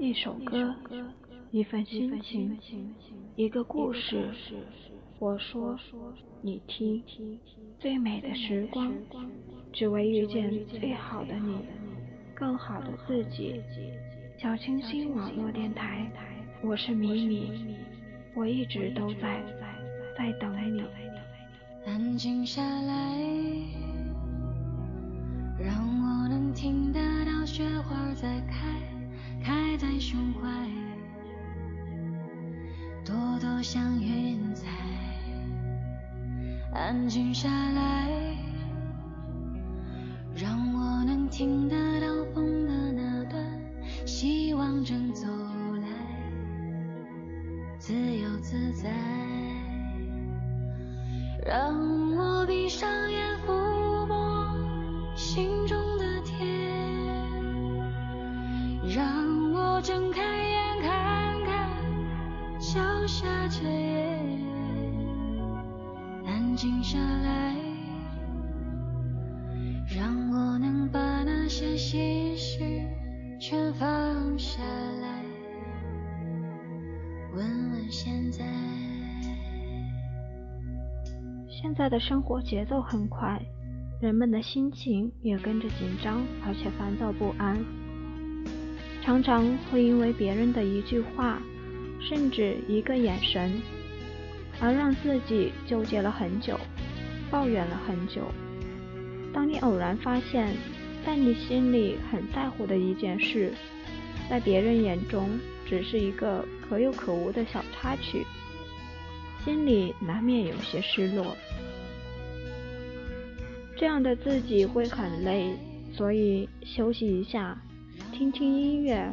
一首歌，一份心情，一个故事。我说，你听。最美的时光，只为遇见最好的你，更好的自己。小清新网络电台，我是米米，我一直都在，在等你。安静下来，让安静下来，让我能听得到风的那段，希望正走来，自由自在，让我闭上眼抚摸心中的天，让我。睁开眼，看看脚下这，静下来，让我能把那些心事全放下来，问问现在。现在的生活节奏很快，人们的心情也跟着紧张，而且烦躁不安。常常会因为别人的一句话，甚至一个眼神，而让自己纠结了很久，抱怨了很久。当你偶然发现，在你心里很在乎的一件事，在别人眼中只是一个可有可无的小插曲，心里难免有些失落。这样的自己会很累，所以休息一下。听听音乐，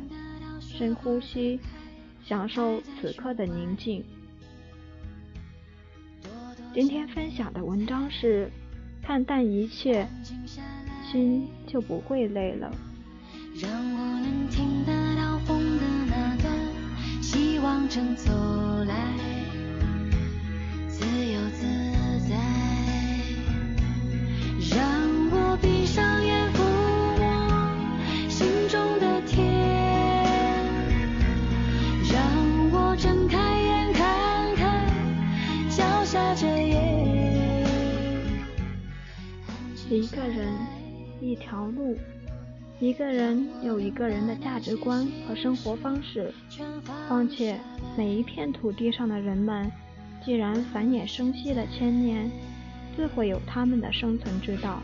深呼吸，享受此刻的宁静。今天分享的文章是：看淡一切，心就不会累了。让我能听得到风的那段，希望正走来，一个人有一个人的价值观和生活方式。况且，每一片土地上的人们，既然繁衍生息了千年，自会有他们的生存之道。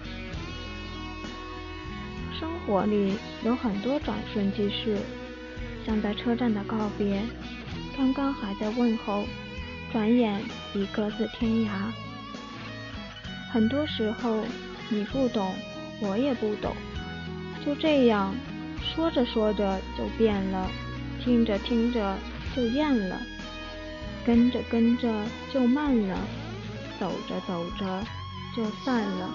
生活里有很多转瞬即逝，像在车站的告别，刚刚还在问候，转眼已各自天涯。很多时候。你不懂，我也不懂，就这样说着说着就变了，听着听着就厌了，跟着跟着就慢了，走着走着就散了，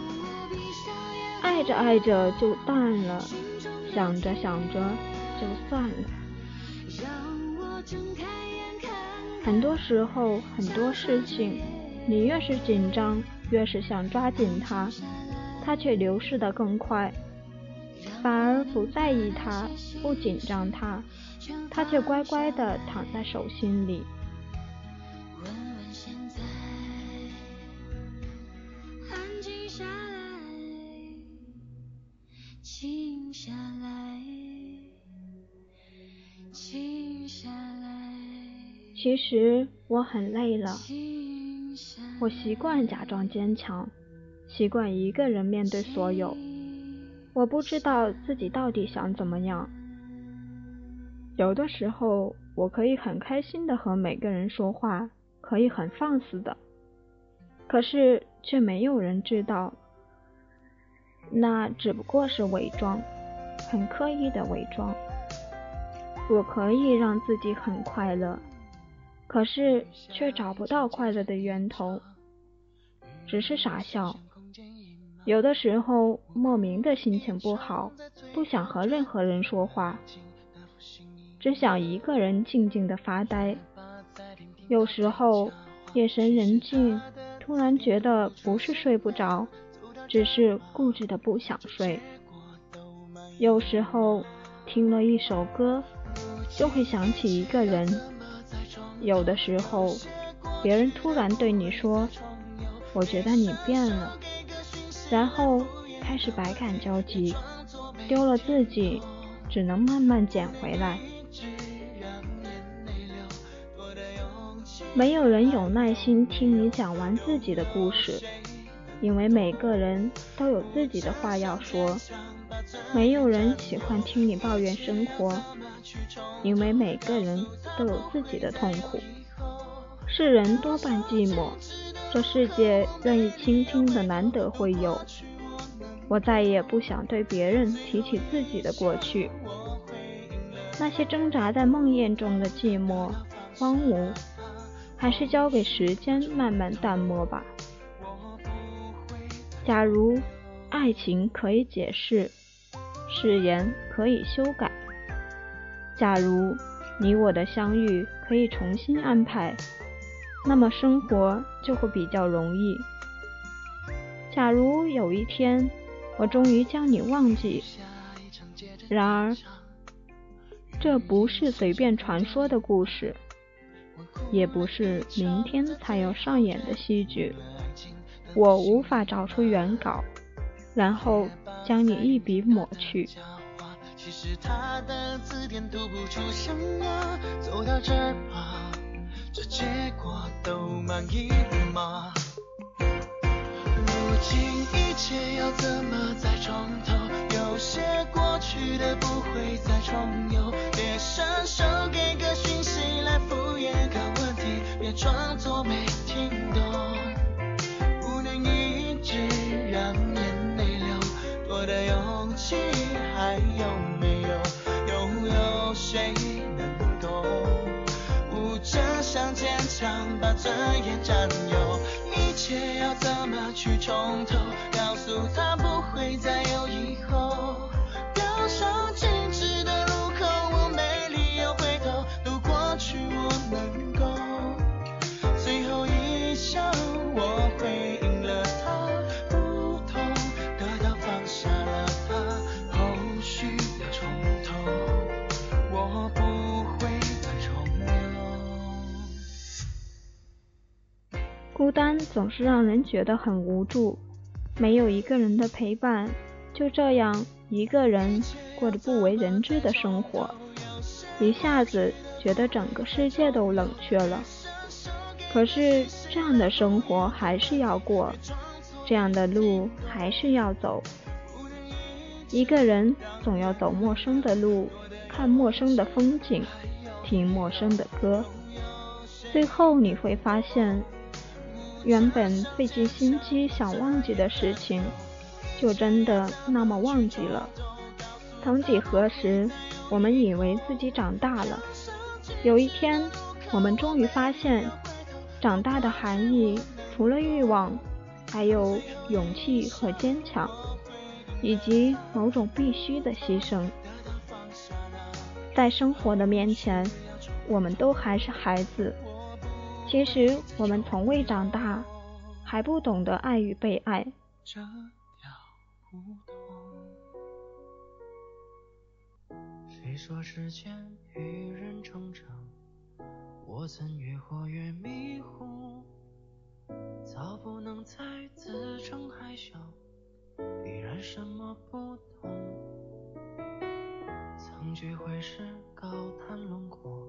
爱着爱着就淡了，想着想着就算了。很多时候，很多事情，你越是紧张，越是想抓紧它。它却流逝得更快，反而不在意他，不紧张他，他却乖乖地躺在手心里。其实我很累了，我习惯假装坚强。习惯一个人面对所有，我不知道自己到底想怎么样。有的时候，我可以很开心的和每个人说话，可以很放肆的，可是却没有人知道，那只不过是伪装，很刻意的伪装。我可以让自己很快乐，可是却找不到快乐的源头，只是傻笑。有的时候莫名的心情不好，不想和任何人说话，只想一个人静静的发呆。有时候夜深人静，突然觉得不是睡不着，只是固执的不想睡。有时候听了一首歌，就会想起一个人。有的时候，别人突然对你说：“我觉得你变了。”然后开始百感交集，丢了自己，只能慢慢捡回来。没有人有耐心听你讲完自己的故事，因为每个人都有自己的话要说。没有人喜欢听你抱怨生活，因为每个人都有自己的痛苦。世人多半寂寞，这世界愿意倾听的难得会有。我再也不想对别人提起自己的过去，那些挣扎在梦魇中的寂寞、荒芜。还是交给时间慢慢淡漠吧。假如爱情可以解释，誓言可以修改；假如你我的相遇可以重新安排，那么生活就会比较容易。假如有一天我终于将你忘记，然而这不是随便传说的故事。也不是明天才要上演的戏剧，我无法找出原稿，然后将你一笔抹去。其实他的字典读不出什么，走到这儿吧，这结果都满意吗？如今一去重头？孤单总是让人觉得很无助，没有一个人的陪伴，就这样一个人过着不为人知的生活，一下子觉得整个世界都冷却了。可是这样的生活还是要过，这样的路还是要走。一个人总要走陌生的路，看陌生的风景，听陌生的歌，最后你会发现。原本费尽心机想忘记的事情，就真的那么忘记了。曾几何时，我们以为自己长大了。有一天，我们终于发现，长大的含义除了欲望，还有勇气和坚强，以及某种必须的牺牲。在生活的面前，我们都还是孩子。其实我们从未长大，还不懂得爱与被爱。这样不同。谁说时间与人成长？我曾越活越迷糊，早不能再自称还小，必然什么不懂。曾聚会时高谈轮廓。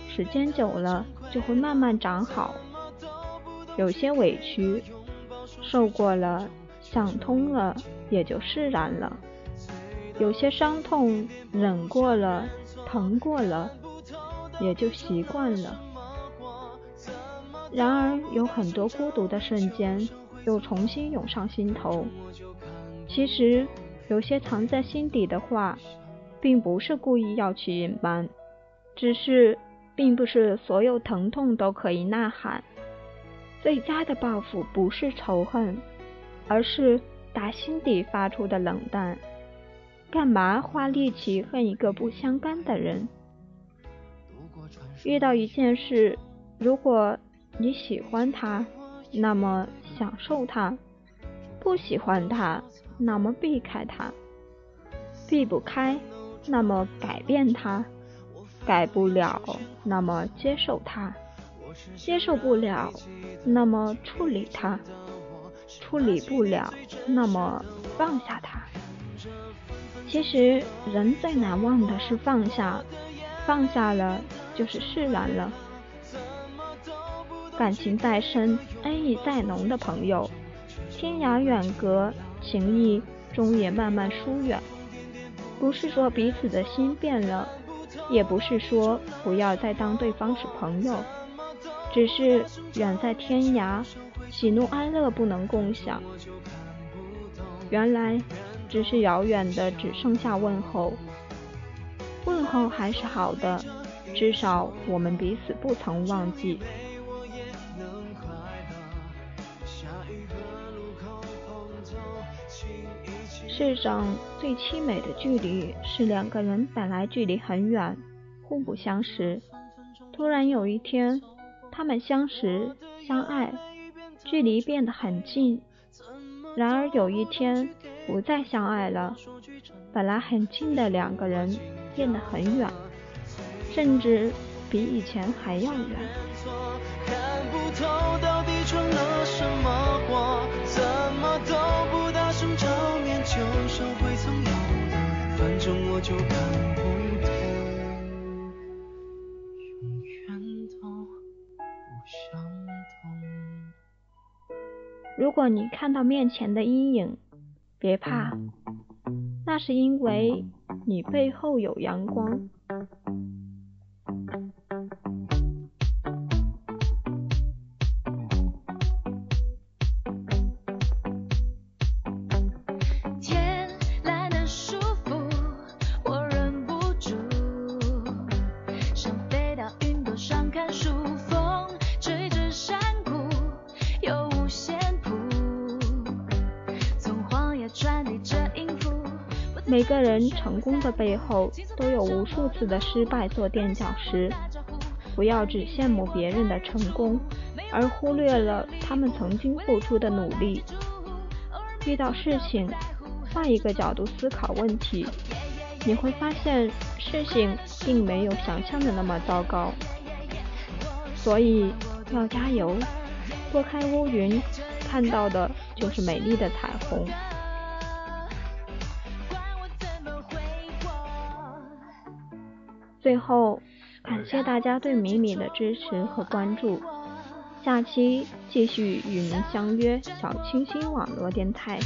时间久了就会慢慢长好，有些委屈受过了，想通了也就释然了；有些伤痛忍过了，疼过了也就习惯了。然而有很多孤独的瞬间又重新涌上心头。其实有些藏在心底的话，并不是故意要去隐瞒。只是，并不是所有疼痛都可以呐喊。最佳的报复不是仇恨，而是打心底发出的冷淡。干嘛花力气恨一个不相干的人？遇到一件事，如果你喜欢他，那么享受他；不喜欢他，那么避开他。避不开，那么改变他；改不了，那么接受他。接受不了，那么处理它；处理不了，那么放下它。其实，人最难忘的是放下，放下了就是释然了。感情再深，恩义再浓的朋友，天涯远隔，情谊终也慢慢疏远。不是说彼此的心变了，也不是说不要再当对方是朋友。只是远在天涯，喜怒哀乐不能共享。原来只是遥远的，只剩下问候。问候还是好的，至少我们彼此不曾忘记。世上最凄美的距离，是两个人本来距离很远，互不相识，突然有一天。他们相识、相爱，距离变得很近；然而有一天，不再相爱了，本来很近的两个人变得很远，甚至比以前还要远。反正我就看不如果你看到面前的阴影，别怕，那是因为你背后有阳光。每个人成功的背后，都有无数次的失败做垫脚石。不要只羡慕别人的成功，而忽略了他们曾经付出的努力。遇到事情，换一个角度思考问题，你会发现事情并没有想象的那么糟糕。所以要加油，拨开乌云，看到的就是美丽的彩虹。最后，感谢大家对米米的支持和关注，下期继续与您相约小清新网络电台。